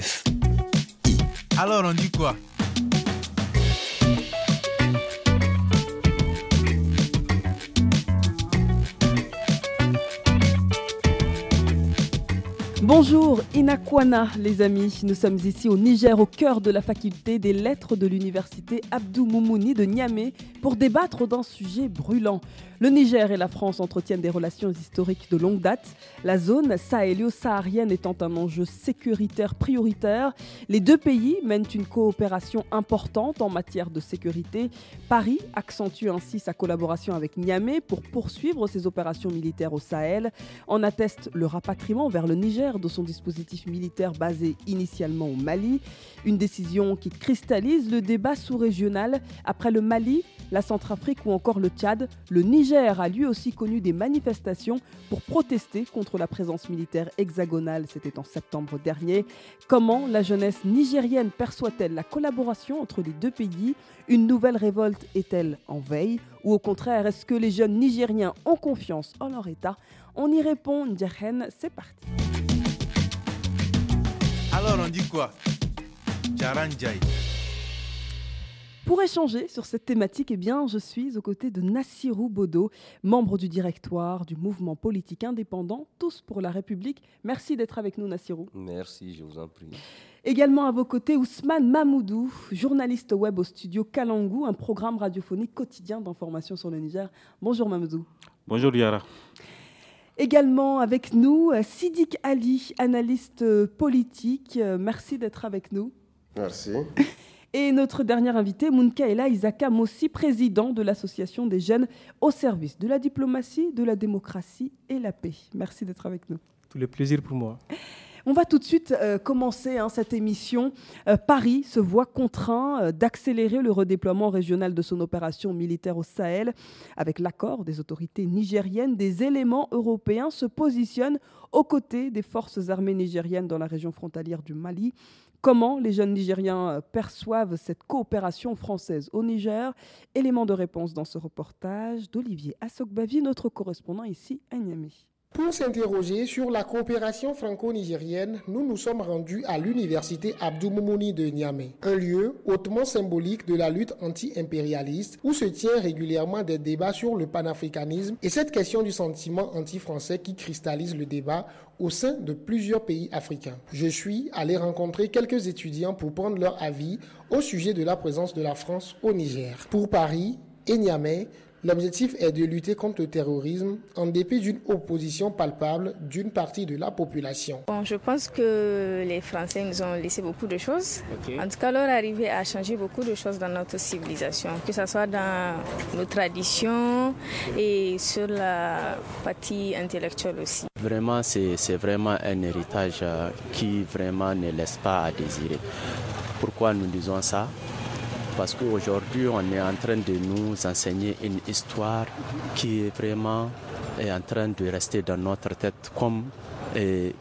F. Alors on dit quoi? Bonjour Inakwana les amis, nous sommes ici au Niger au cœur de la faculté des lettres de l'université Abdou Moumouni de Niamey pour débattre d'un sujet brûlant. Le Niger et la France entretiennent des relations historiques de longue date, la zone sahélio-saharienne étant un enjeu sécuritaire prioritaire. Les deux pays mènent une coopération importante en matière de sécurité. Paris accentue ainsi sa collaboration avec Niamey pour poursuivre ses opérations militaires au Sahel. En atteste le rapatriement vers le Niger de son dispositif militaire basé initialement au Mali. Une décision qui cristallise le débat sous-régional après le Mali, la Centrafrique ou encore le Tchad. Le Niger a lui aussi connu des manifestations pour protester contre la présence militaire hexagonale. C'était en septembre dernier. Comment la jeunesse nigérienne perçoit-elle la collaboration entre les deux pays? Une nouvelle révolte est-elle en veille? Ou au contraire, est-ce que les jeunes nigériens ont confiance en leur État? On y répond, Ndjahen, c'est parti. Alors on dit quoi? Pour échanger sur cette thématique, eh bien, je suis aux côtés de Nassirou Bodo, membre du directoire du mouvement politique indépendant Tous pour la République. Merci d'être avec nous, Nassirou. Merci, je vous en prie. Également à vos côtés, Ousmane Mamoudou, journaliste web au studio Kalangou, un programme radiophonique quotidien d'information sur le Niger. Bonjour Mamoudou. Bonjour Yara. Également avec nous, Sidik Ali, analyste politique. Merci d'être avec nous. Merci. Et notre dernier invité, Munkaela Isaka Mossi, président de l'Association des jeunes au service de la diplomatie, de la démocratie et la paix. Merci d'être avec nous. Tout le plaisir pour moi. On va tout de suite euh, commencer hein, cette émission. Euh, Paris se voit contraint euh, d'accélérer le redéploiement régional de son opération militaire au Sahel. Avec l'accord des autorités nigériennes, des éléments européens se positionnent aux côtés des forces armées nigériennes dans la région frontalière du Mali. Comment les jeunes Nigériens perçoivent cette coopération française au Niger? Élément de réponse dans ce reportage d'Olivier Assokbavi, notre correspondant ici à Niamey. Pour s'interroger sur la coopération franco-nigérienne, nous nous sommes rendus à l'université Abdou de Niamey, un lieu hautement symbolique de la lutte anti-impérialiste où se tient régulièrement des débats sur le panafricanisme et cette question du sentiment anti-français qui cristallise le débat au sein de plusieurs pays africains. Je suis allé rencontrer quelques étudiants pour prendre leur avis au sujet de la présence de la France au Niger. Pour Paris et Niamey, L'objectif est de lutter contre le terrorisme en dépit d'une opposition palpable d'une partie de la population. Bon, je pense que les Français nous ont laissé beaucoup de choses. En tout cas, leur arrivée a changé beaucoup de choses dans notre civilisation, que ce soit dans nos traditions et sur la partie intellectuelle aussi. Vraiment, c'est vraiment un héritage qui vraiment ne laisse pas à désirer. Pourquoi nous disons ça? Parce qu'aujourd'hui, on est en train de nous enseigner une histoire qui est vraiment est en train de rester dans notre tête comme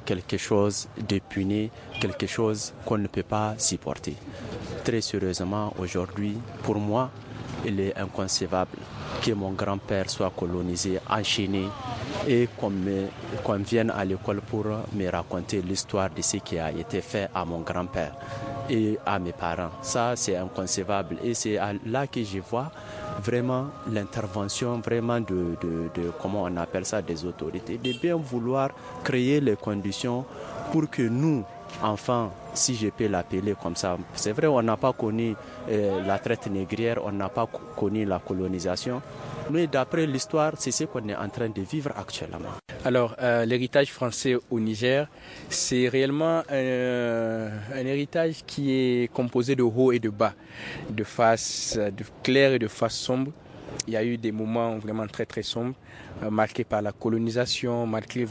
quelque chose de puni, quelque chose qu'on ne peut pas supporter. Très sérieusement, aujourd'hui, pour moi, il est inconcevable que mon grand-père soit colonisé, enchaîné et qu'on vienne à l'école pour me raconter l'histoire de ce qui a été fait à mon grand-père et à mes parents. Ça, c'est inconcevable. Et c'est là que je vois vraiment l'intervention vraiment de, comment on appelle ça, des autorités, de bien vouloir créer les conditions pour que nous, enfants, si je peux l'appeler comme ça, c'est vrai, on n'a pas connu euh, la traite négrière, on n'a pas connu la colonisation, mais d'après l'histoire, c'est ce qu'on est en train de vivre actuellement. Alors, euh, l'héritage français au Niger, c'est réellement un héritage qui est composé de haut et de bas, de faces de claires et de faces sombres. Il y a eu des moments vraiment très très sombres, euh, marqués par la colonisation, marqués,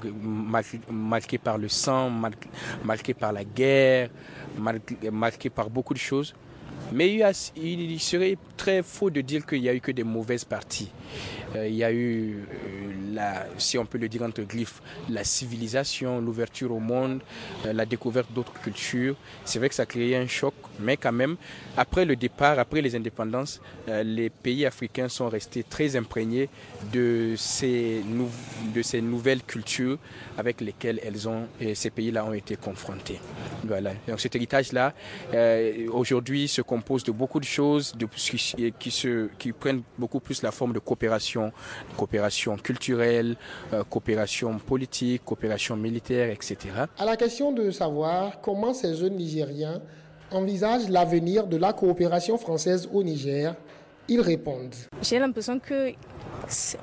marqués, par le sang, marqués, par la guerre, marqués, par beaucoup de choses. Mais il, serait très faux de dire qu'il n'y a eu que des mauvaises parties. Euh, il y a eu, euh, si on peut le dire entre griffes, la civilisation, l'ouverture au monde, euh, la découverte d'autres cultures. C'est vrai que ça a créé un choc, mais quand même, après le départ, après les indépendances, les pays africains sont restés très imprégnés de ces, nouvelles cultures avec lesquelles elles ont, ces pays-là ont été confrontés. Voilà. Donc cet héritage-là, aujourd'hui, se compose de beaucoup de choses de, qui, se, qui prennent beaucoup plus la forme de coopération, coopération culturelle, euh, coopération politique, coopération militaire, etc. À la question de savoir comment ces jeunes Nigériens envisagent l'avenir de la coopération française au Niger, ils répondent. J'ai l'impression que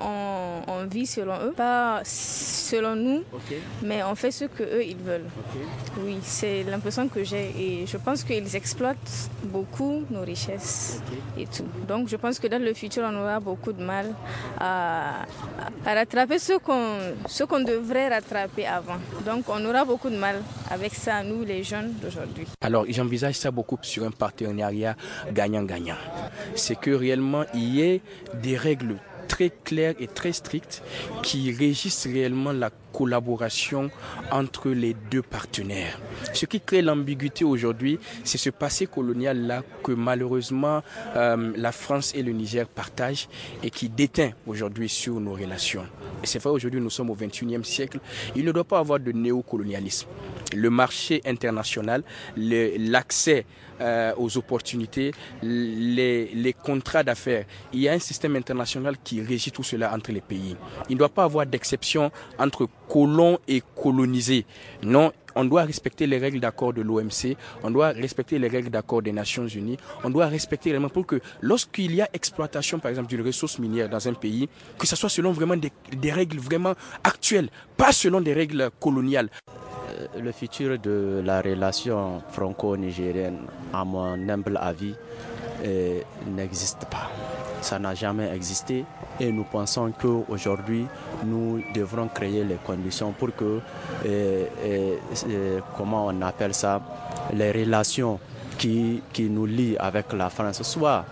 on, vit selon eux, pas selon nous, mais on fait ce que eux ils veulent. Oui, c'est l'impression que j'ai et je pense qu'ils exploitent beaucoup nos richesses et tout. Donc je pense que dans le futur on aura beaucoup de mal à, rattraper ce qu'on ce qu'on devrait rattraper avant. Donc on aura beaucoup de mal avec ça nous les jeunes d'aujourd'hui. Alors j'envisage ça beaucoup sur un partenariat gagnant-gagnant. C'est que réellement il y ait des règles très claires et très strictes qui régissent réellement la collaboration entre les deux partenaires. Ce qui crée l'ambiguïté aujourd'hui, c'est ce passé colonial-là que malheureusement euh, la France et le Niger partagent et qui déteint aujourd'hui sur nos relations. Et c'est vrai, aujourd'hui nous sommes au 21e siècle, il ne doit pas avoir de néocolonialisme. Le marché international, l'accès euh, aux opportunités, les, les contrats d'affaires. Il y a un système international qui régit tout cela entre les pays. Il ne doit pas avoir d'exception entre colons et colonisés. Non, on doit respecter les règles d'accord de l'OMC, on doit respecter les règles d'accord des Nations Unies, on doit respecter vraiment pour que lorsqu'il y a exploitation, par exemple, d'une ressource minière dans un pays, que ce soit selon vraiment des, des règles vraiment actuelles, pas selon des règles coloniales. Euh, le futur de la relation franco-nigérienne, à mon humble avis, euh, n'existe pas. Ça n'a jamais existé et nous pensons qu'aujourd'hui, nous devrons créer les conditions pour que, euh, comment on appelle ça, les relations qui, qui nous lient avec la France soient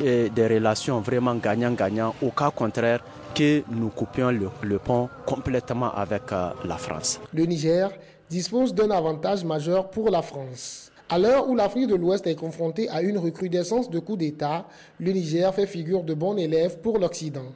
des relations vraiment gagnant-gagnant. Au cas contraire, que nous coupions le, pont complètement avec la France. Le Niger dispose d'un avantage majeur pour la France. À l'heure où l'Afrique de l'Ouest est confrontée à une recrudescence de coups d'État, le Niger fait figure de bon élève pour l'Occident.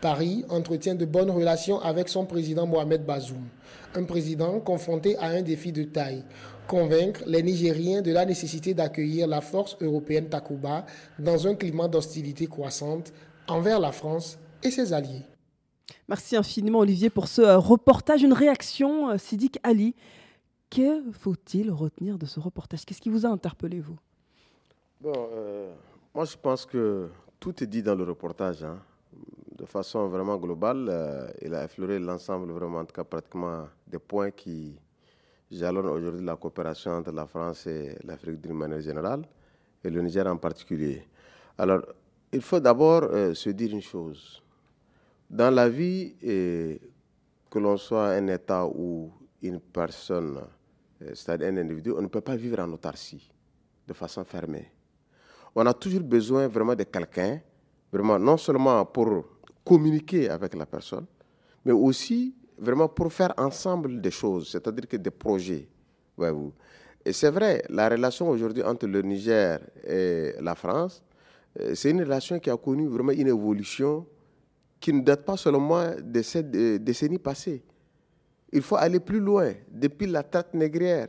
Paris entretient de bonnes relations avec son président Mohamed Bazoum, un président confronté à un défi de taille, convaincre les Nigériens de la nécessité d'accueillir la force européenne Takuba dans un climat d'hostilité croissante envers la France et ses alliés. Merci infiniment Olivier pour ce euh, reportage. Une réaction, euh, Sidik Ali, que faut-il retenir de ce reportage? Qu'est-ce qui vous a interpellé, vous? Bon, euh, moi je pense que tout est dit dans le reportage. Hein. De façon vraiment globale, euh, il a effleuré l'ensemble, vraiment, en tout cas pratiquement des points qui jalonnent aujourd'hui la coopération entre la France et l'Afrique d'une manière générale, et le Niger en particulier. Alors, il faut d'abord euh, se dire une chose. Dans la vie, que l'on soit un État ou une personne c'est-à-dire un individu, on ne peut pas vivre en autarcie de façon fermée. On a toujours besoin vraiment de quelqu'un, vraiment non seulement pour communiquer avec la personne, mais aussi vraiment pour faire ensemble des choses, c'est-à-dire que des projets. Voyez-vous. Et c'est vrai, la relation aujourd'hui entre le Niger et la France, euh, c'est une relation qui a connu vraiment une évolution qui ne date pas seulement de cette décennie passée. Il faut aller plus loin, depuis la traite négrière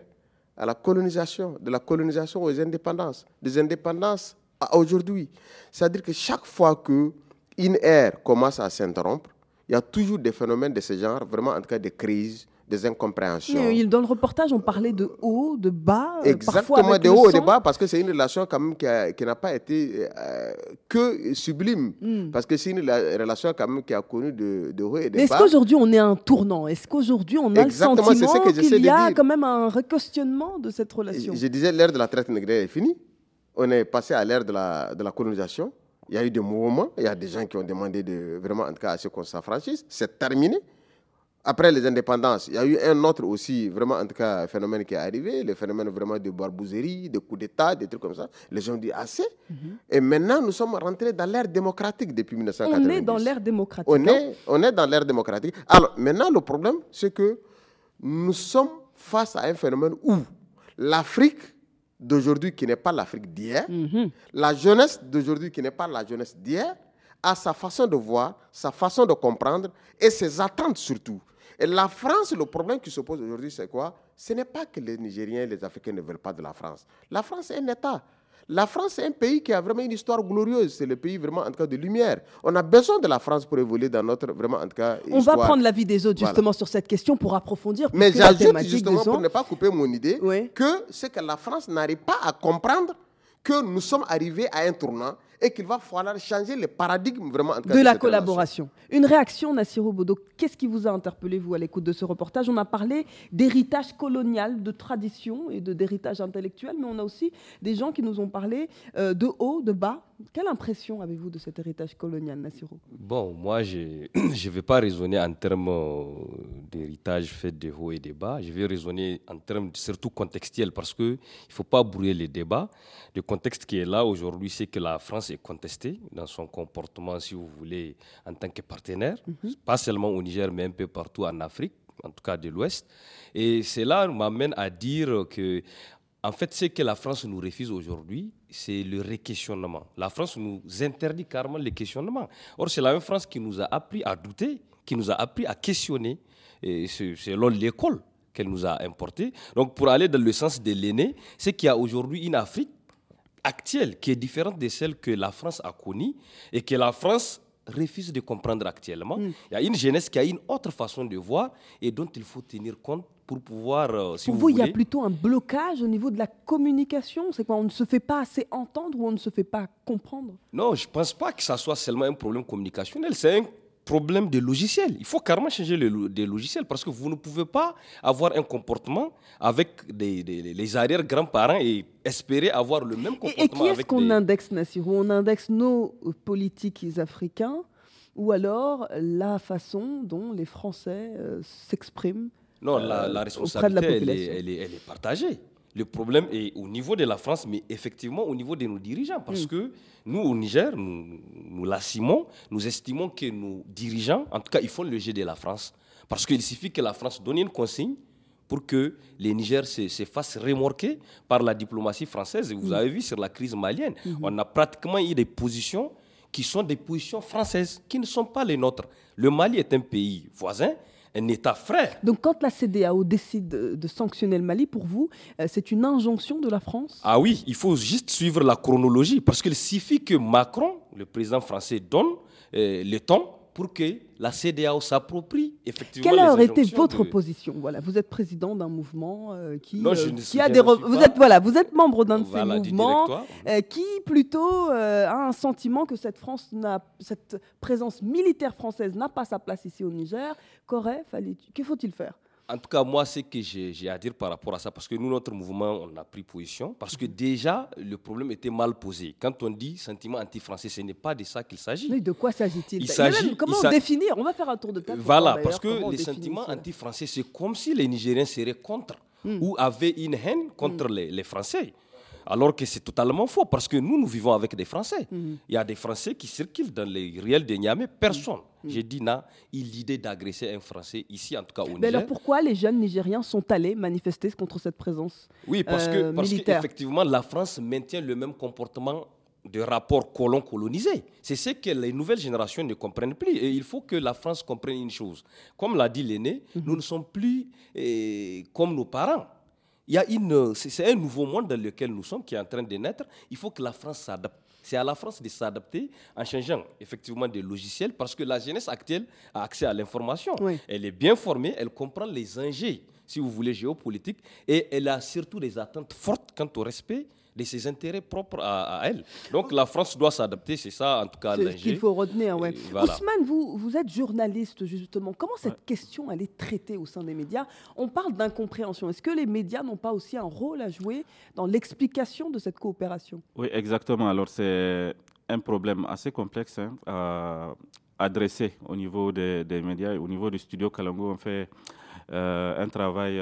à la colonisation, de la colonisation aux indépendances, des indépendances à aujourd'hui. C'est-à-dire que chaque fois qu'une ère commence à s'interrompre, il y a toujours des phénomènes de ce genre, vraiment en tout cas des crises, des incompréhensions. dans le reportage, on parlait de haut, de bas. Euh, Exactement, de haut et de bas, parce que c'est une relation quand même qui, n'a pas été euh, que sublime. Hmm. Parce que c'est une relation quand même qui a connu de, de haut et de bas. Est-ce qu'aujourd'hui on est à un tournant? Est-ce qu'aujourd'hui on a le sentiment qu'il y a quand même un requestionnement de cette relation? Je disais l'ère de la traite négrière est finie. On est passé à l'ère de la, de la colonisation. Il y a eu des mouvements, il y a des gens qui ont demandé de, vraiment, en tout cas, à ce qu'on s'affranchisse. C'est terminé après les indépendances, il y a eu un autre aussi, vraiment, en tout cas, phénomène qui est arrivé, le phénomène vraiment de barbouzerie, de coups d'État, des trucs comme ça. Les gens ont dit assez. Mhm. Et maintenant, nous sommes rentrés dans l'ère démocratique depuis 1990. On est dans l'ère démocratique. On est, on est dans l'ère démocratique. Alors, maintenant, le problème, c'est que nous sommes face à un phénomène où l'Afrique d'aujourd'hui, qui n'est pas l'Afrique d'hier, mhm. la jeunesse d'aujourd'hui, qui n'est pas la jeunesse d'hier, a sa façon de voir, sa façon de comprendre et ses attentes surtout. Et la France, le problème qui se pose aujourd'hui, c'est quoi? Ce n'est pas que les Nigériens et les Africains ne veulent pas de la France. La France est un État. La France est un pays qui a vraiment une histoire glorieuse. C'est le pays vraiment, en tout cas, de lumière. On a besoin de la France pour évoluer dans notre, vraiment, en tout cas, On va prendre l'avis des autres, justement, sur cette question pour approfondir. Mais j'ajoute, justement, pour ne pas couper mon idée, que c'est que la France n'arrive pas à comprendre que nous sommes arrivés à un tournant et qu'il va falloir changer le paradigme vraiment de, la collaboration. Une réaction, Nassiro Bodo, qu'est-ce qui vous a interpellé, vous, à l'écoute de ce reportage? On a parlé d'héritage colonial, de tradition et d'héritage intellectuel, mais on a aussi des gens qui nous ont parlé euh, de haut, de bas. Quelle impression avez-vous de cet héritage colonial, Nassiro? Bon, moi, je ne vais pas raisonner en termes euh, d'héritage fait de haut et de bas. Je vais raisonner en termes surtout contextuels parce qu'il ne faut pas brouiller les débats. Le contexte qui est là aujourd'hui, c'est que la France est contestée dans son comportement, si vous voulez, en tant que partenaire, mhm. pas seulement au Niger, mais un peu partout en Afrique, en tout cas de l'Ouest. Et cela m'amène à dire que, en fait, ce que la France nous refuse aujourd'hui, c'est le réquestionnement. La France nous interdit carrément le questionnement. Or, c'est la même France qui nous a appris à douter, qui nous a appris à questionner, et selon l'école qu'elle nous a importé. Donc, pour aller dans le sens de l'aîné, c'est qu'il y a aujourd'hui une Afrique actuelle qui est différente de celle que la France a connue et que la France refuse de comprendre actuellement. Hmm. Il y a une jeunesse qui a une autre façon de voir et dont il faut tenir compte pour pouvoir. Euh, pour vous, il y a plutôt un blocage au niveau de la communication. C'est quoi On ne se fait pas assez entendre ou on ne se fait pas comprendre? Non, je ne pense pas que ça soit seulement un problème communicationnel. C'est un problème de logiciel. Il faut carrément changer le, des logiciels parce que vous ne pouvez pas avoir un comportement avec des, les arrière-grands-parents et espérer avoir le même comportement. Et, qui est-ce qu'on indexe, Nassirou? On indexe nos politiques africains ou alors la façon dont les Français euh, s'expriment Non, la, la responsabilité, elle, est, elle, est, elle est partagée. Le problème est au niveau de la France, mais effectivement au niveau de nos dirigeants. Parce mm. que nous, au Niger, nous, nous l'assumons, nous estimons que nos dirigeants, en tout cas, ils font le jeu de la France. Parce qu'il suffit que la France donne une consigne pour que les Niger se, fassent remorquer par la diplomatie française. Et vous mm. avez vu sur la crise malienne, mm-hmm. on a pratiquement eu des positions qui sont des positions françaises, qui ne sont pas les nôtres. Le Mali est un pays voisin, un État frère. Donc quand la CDAO décide de sanctionner le Mali, pour vous, euh, c'est une injonction de la France? Ah oui, il faut juste suivre la chronologie, parce qu'il suffit que Macron, le président français, donne euh, le temps pour que la CDAO s'approprie effectivement. Quelle aurait été votre position? Voilà, vous êtes président d'un mouvement euh, qui, euh, qui a des vous êtes voilà, vous êtes membre d'un de ces mouvements euh, qui plutôt a un sentiment que cette France n'a cette présence militaire française n'a pas sa place ici au Niger. Qu'aurait fallu Que faut-il faire? En tout cas, moi, ce que j'ai à dire par rapport à ça, parce que nous, notre mouvement, on a pris position, parce que déjà, le problème était mal posé. Quand on dit sentiment anti-français, ce n'est pas de ça qu'il s'agit. Mais de quoi s'agit-il Il Comment définir On va faire un tour de table. Voilà, parce que les sentiments anti-français, c'est comme si les Nigériens seraient contre hmm. ou avaient une haine contre hmm. les, les Français. Alors que c'est totalement faux, parce que nous, nous vivons avec des Français. Mhm. Il y a des Français qui circulent dans les réels de Niamey. Personne, mhm. j'ai dit, n'a eu l'idée d'agresser un Français ici, en tout cas au Niger. Mais alors pourquoi les jeunes Nigériens sont allés manifester contre cette présence Oui, parce euh, qu'effectivement, la France maintient le même comportement de rapport colon-colonisé. C'est ce que les nouvelles générations ne comprennent plus. Et il faut que la France comprenne une chose. Comme l'a dit l'aîné, mhm. nous ne sommes plus eh, comme nos parents il y a une, c'est un nouveau monde dans lequel nous sommes qui est en train de naître. Il faut que la France s'adapte. C'est à la France de s'adapter en changeant effectivement des logiciels parce que la jeunesse actuelle a accès à l'information. Elle est bien formée, elle comprend les enjeux, si vous voulez, géopolitiques et elle a surtout des attentes fortes quant au respect de ses intérêts propres à, elle. Donc la France doit s'adapter, c'est ça en tout cas C'est ce qu'il faut retenir. Ouais. Ousmane, vous, vous êtes journaliste justement. Comment cette question elle est traitée au sein des médias? On parle d'incompréhension. Est-ce que les médias n'ont pas aussi un rôle à jouer dans l'explication de cette coopération? Oui, exactement. Alors c'est un problème assez complexe. Hein. Euh, adressé au niveau des, médias, au niveau du studio Kalango, on fait un travail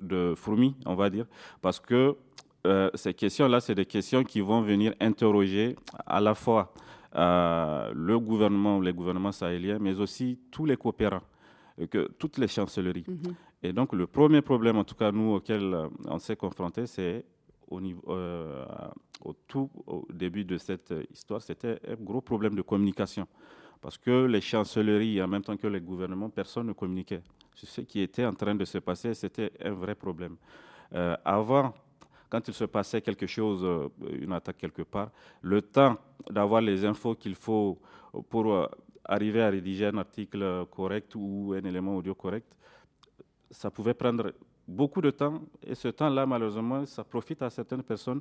de fourmi, on va dire, parce que ces questions-là, c'est des questions qui vont venir interroger à la fois le gouvernement, les gouvernements sahéliens, mais aussi tous les coopérants, que, toutes les chancelleries. Mhm. Et donc, le premier problème, en tout cas, nous, auquel euh, on s'est confronté, c'est au, niveau, euh, au tout au début de cette histoire, c'était un gros problème de communication. Parce que les chancelleries, en même temps que les gouvernements, personne ne communiquait. Ce qui était en train de se passer, c'était un vrai problème. Euh, avant, quand il se passait quelque chose, une attaque quelque part, le temps d'avoir les infos qu'il faut pour arriver à rédiger un article correct ou un élément audio correct, ça pouvait prendre beaucoup de temps. Et ce temps-là, malheureusement, ça profite à certaines personnes,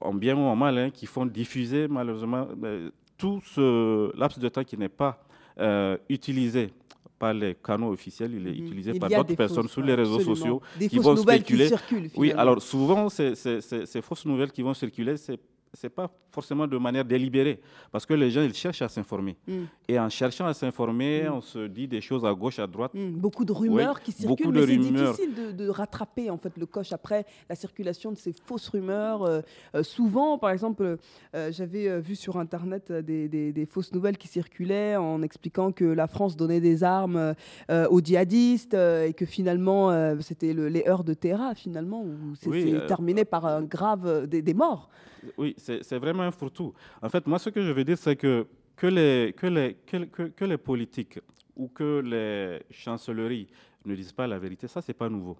en bien ou en mal, hein, qui font diffuser, malheureusement, euh, tout ce laps de temps qui n'est pas euh, utilisé par les canaux officiels, il est mhm. utilisé par d'autres personnes sur les réseaux sociaux qui vont spéculer. oui, alors souvent, ces, ces fausses nouvelles qui vont circuler, c'est c'est pas forcément de manière délibérée, parce que les gens ils cherchent à s'informer. Mm. Et en cherchant à s'informer, mm. on se dit des choses à gauche, à droite. Mm. Beaucoup de rumeurs qui circulent, mais c'est difficile de, rattraper en fait le coche après la circulation de ces fausses rumeurs. Euh, euh, souvent, par exemple, euh, j'avais vu sur internet des, fausses nouvelles qui circulaient en expliquant que la France donnait des armes aux djihadistes et que finalement c'était le, les heures de Terra finalement où c'est terminé par un grave des morts. Oui, c'est vraiment un fourre-tout. En fait, moi, ce que je veux dire, c'est que, que, les, que, les, que, les politiques ou que les chancelleries ne disent pas la vérité, ça, ce n'est pas nouveau.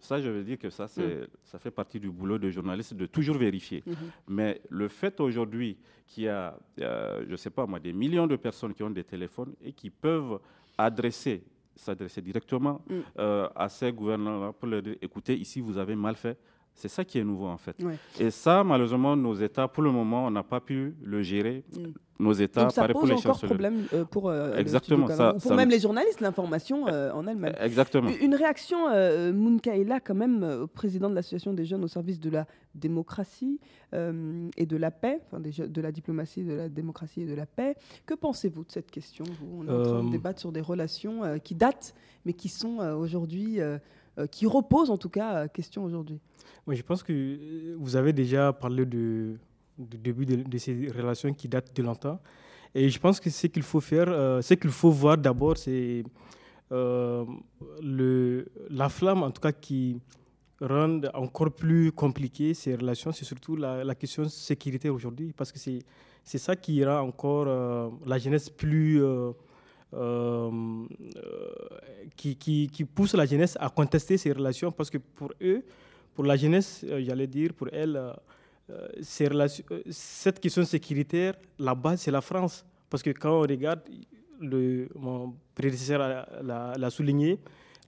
ça, je veux dire que ça, mm. ça fait partie du boulot de journaliste de toujours vérifier. Mm-hmm. Mais le fait aujourd'hui qu'il y a, je ne sais pas moi, des millions de personnes qui ont des téléphones et qui peuvent adresser s'adresser directement mm. euh, à ces gouvernants-là pour leur dire écoutez, ici vous avez mal fait, c'est ça qui est nouveau en fait. Et ça, malheureusement, nos États, pour le moment, on n'a pas pu le gérer. Mm. Nos États, Donc ça pose pour encore problème euh, pour euh, Exactement, ça, pour même les journalistes, l'information euh, en elle-même. Exactement. Une réaction, euh, Mounkaila, quand même, président de l'association des jeunes au service de la démocratie et de la paix, enfin de la diplomatie, de la démocratie et de la paix. Que pensez-vous de cette question? On est en train de débattre sur des relations qui datent, mais qui sont aujourd'hui, qui reposent en tout cas, question aujourd'hui je pense que euh, vous avez déjà parlé du début de, ces relations qui datent de longtemps. Et je pense que ce qu'il faut faire, euh, ce qu'il faut voir d'abord, c'est euh, la flamme, en tout cas, qui rend encore plus compliqué ces relations. C'est surtout la, question sécurité aujourd'hui, parce que c'est ça qui rend encore la jeunesse plus. Qui, qui, qui pousse la jeunesse à contester ces relations, parce que pour eux, pour la jeunesse, euh, j'allais dire, pour elle, euh, euh, cette question sécuritaire, la base, c'est la France. Parce que quand on regarde, le, mon prédécesseur l'a souligné,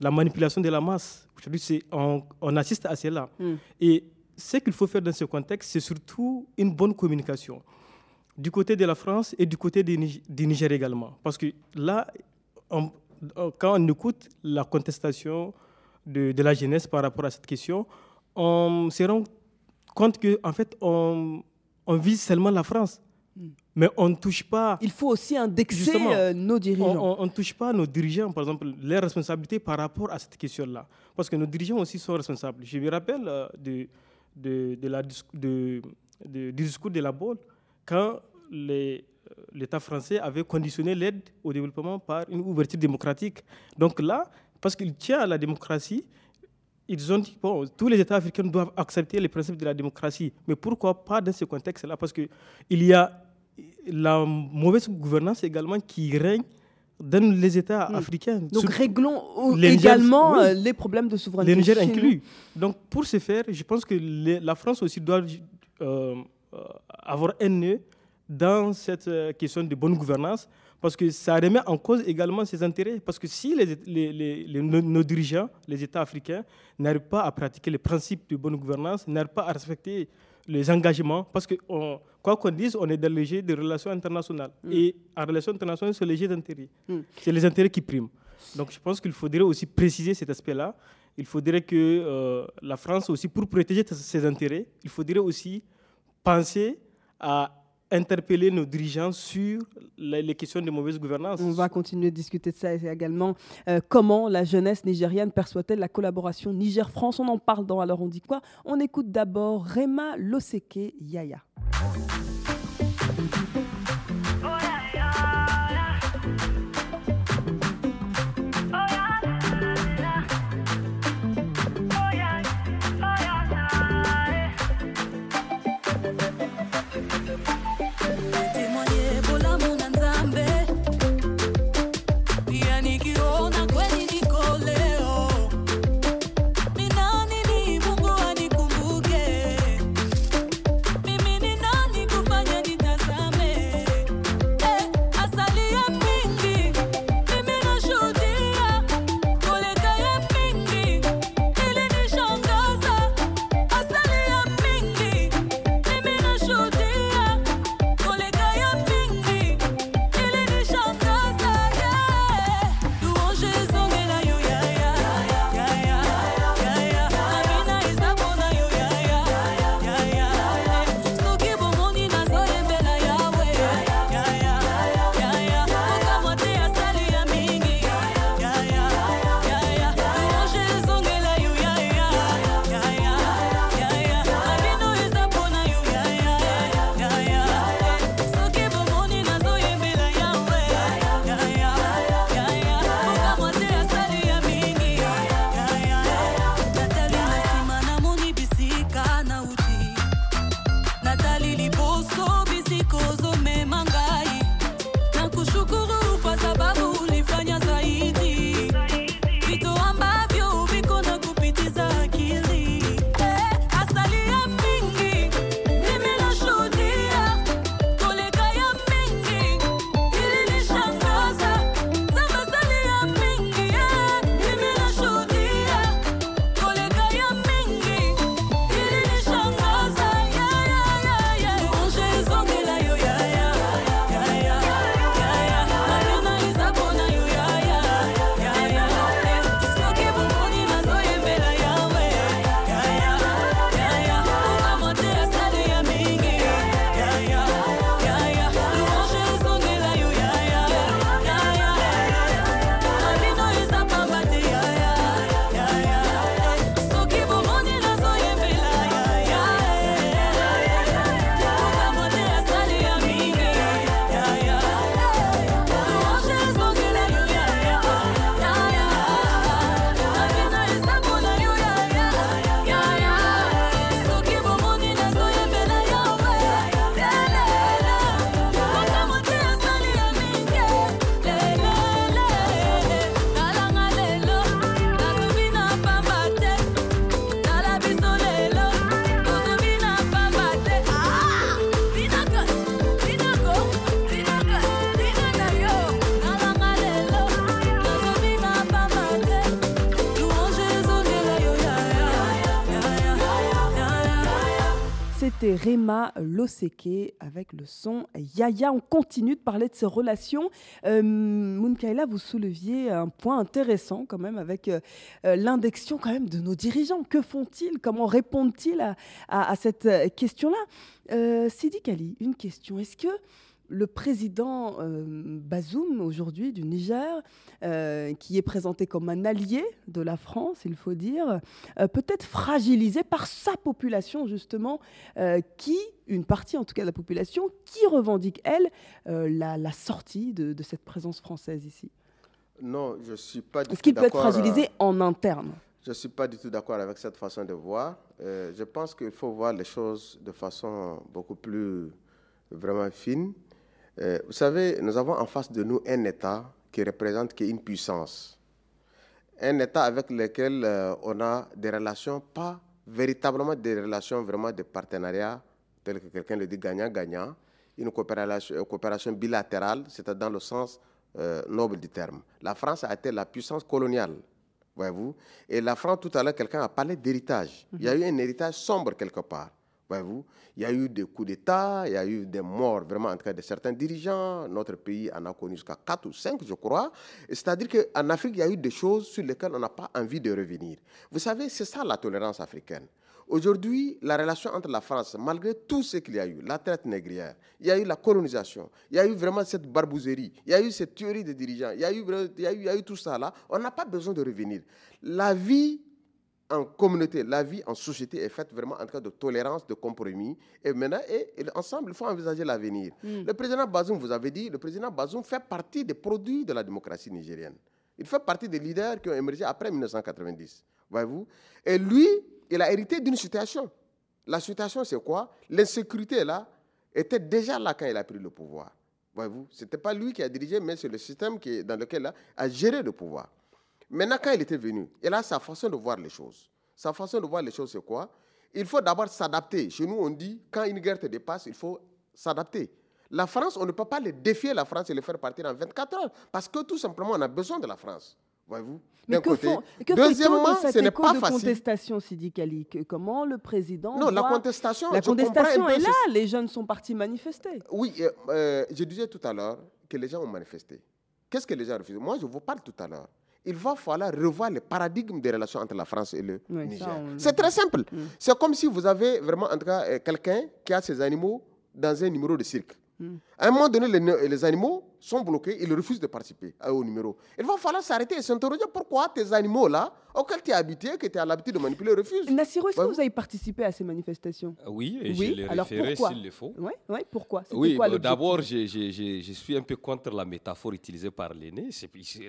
la manipulation de la masse. Aujourd'hui, on, on, assiste à cela. Hmm. Et ce qu'il faut faire dans ce contexte, c'est surtout une bonne communication du côté de la France et du côté du Niger également. Parce que là, quand on écoute la contestation de, de, la jeunesse par rapport à cette question, on se rend compte qu'en en fait, on, on, vise seulement la France. Hmm. Mais on ne touche pas. Il faut aussi indexer euh, nos dirigeants. On ne touche pas nos dirigeants, par exemple, les responsabilités par rapport à cette question-là. Parce que nos dirigeants aussi sont responsables. Je me rappelle euh, de, de, de la, de, du discours de la Baule, quand euh, l'État français avait conditionné l'aide au développement par une ouverture démocratique. Donc là, parce qu'il tient à la démocratie, ils ont dit, bon, tous les États africains doivent accepter les principes de la démocratie. Mais pourquoi pas dans ce contexte-là? Parce qu'il y a la mauvaise gouvernance également qui règne dans les États hmm. africains. Donc réglons également euh, les problèmes de souveraineté. Les Niger inclus. Donc pour ce faire, je pense que la France aussi doit euh, euh, avoir un nœud dans cette question de bonne gouvernance parce que ça remet en cause également ses intérêts. Parce que si les, nos, dirigeants, les États africains, n'arrivent pas à pratiquer les principes de bonne gouvernance, n'arrivent pas à respecter les engagements, parce que quoi qu'on dise, on est dans le jeu des relations internationales. Mm. Et en relations internationales, c'est le jeu d'intérêts. Mm. C'est les intérêts qui priment. Donc je pense qu'il faudrait aussi préciser cet aspect-là. Il faudrait que euh, la France aussi, pour protéger ses intérêts, il faudrait aussi penser à interpeller nos dirigeants sur les questions de mauvaise gouvernance. On va continuer de discuter de ça également. Euh, comment la jeunesse nigérienne perçoit-elle la collaboration Niger-France On en parle dans Alors on dit quoi? On écoute d'abord Rema Loseke Yaya. C'était Rema Loseke avec le son Yaya. On continue de parler de ces relations. Euh, vous souleviez un point intéressant quand même avec euh, euh, l'indexion quand même de nos dirigeants. Que font-ils? Comment répondent-ils à, cette question-là? Euh, Sidi Kali, une question. Est-ce que le président euh, Bazoum, aujourd'hui du Niger, euh, qui est présenté comme un allié de la France, il faut dire, euh, peut être fragilisé par sa population, justement, qui, une partie en tout cas de la population, qui revendique, elle, la, sortie de, cette présence française ici Non, je ne suis pas du Est-ce qu'il peut être fragilisé en interne? je ne suis pas du tout d'accord avec cette façon de voir. je pense qu'il faut voir les choses de façon beaucoup plus vraiment fine. Euh, vous savez, nous avons en face de nous un État qui représente une puissance. Un État avec lequel euh, on a des relations, pas véritablement des relations vraiment de partenariat, tel que quelqu'un le dit gagnant-gagnant, une coopération, coopération bilatérale, c'est dans le sens euh, noble du terme. La France a été la puissance coloniale, voyez-vous. Et la France, tout à l'heure, quelqu'un a parlé d'héritage. Il y a eu un héritage sombre quelque part. Voyez-vous, il y a eu des coups d'État, il y a eu des morts, vraiment, en tout cas, de certains dirigeants. Notre pays en a connu jusqu'à 4 ou 5, je crois. C'est-à-dire qu'en Afrique, il y a eu des choses sur lesquelles on n'a pas envie de revenir. Vous savez, c'est ça la tolérance africaine. Aujourd'hui, la relation entre la France, malgré tout ce qu'il y a eu, la traite négrière, il y a eu la colonisation, il y a eu vraiment cette barbouzerie, il y a eu cette théorie des dirigeants, il y a eu, il y a eu, il y a eu tout ça là, on n'a pas besoin de revenir. La vie en communauté, la vie en société est faite vraiment en cas de tolérance, de compromis. Et maintenant, et, ensemble, il faut envisager l'avenir. Hmm. Le président Bazoum, vous avez dit, le président Bazoum fait partie des produits de la démocratie nigérienne. Il fait partie des leaders qui ont émergé après 1990. Voyez-vous? Et lui, il a hérité d'une situation. La situation, c'est quoi? L'insécurité, là, était déjà là quand il a pris le pouvoir. Voyez-vous? Ce n'était pas lui qui a dirigé, mais c'est le système qui, dans lequel il a géré le pouvoir. Maintenant, quand il était venu, il a sa façon de voir les choses. Sa façon de voir les choses, c'est quoi? Il faut d'abord s'adapter. Chez nous, on dit, quand une guerre te dépasse, il faut s'adapter. La France, on ne peut pas les défier, la France, et les faire partir en 24 heures, parce que tout simplement, on a besoin de la France. Voyez-vous? Mais que, côté. que Deuxièmement, ce n'est pas de facile. contestation syndicalique. Comment le président. Non, la contestation. La contestation est là. Les jeunes sont partis manifester. Oui, euh, euh, je disais tout à l'heure que les gens ont manifesté. Qu'est-ce que les gens refusent? Moi, je vous parle tout à l'heure il va falloir revoir le paradigme des relations entre la France et le Niger. C'est très simple. Mm. C'est comme si vous avez vraiment, en tout cas, euh, quelqu'un qui a ses animaux dans un numéro de cirque. Mm. À un moment donné, les, animaux sont bloqués, ils refusent de participer au numéro. Il va falloir s'arrêter et s'interroger pourquoi tes animaux-là, auxquels tu es habitué, que tu as l'habitude de manipuler, refusent. Nassiro, est-ce que vous avez participé à ces manifestations? Euh, Oui, et oui. je les référé s'il le faut. Oui, ouais, pourquoi? Oui, d'abord, je, suis un peu contre la métaphore utilisée par l'aîné.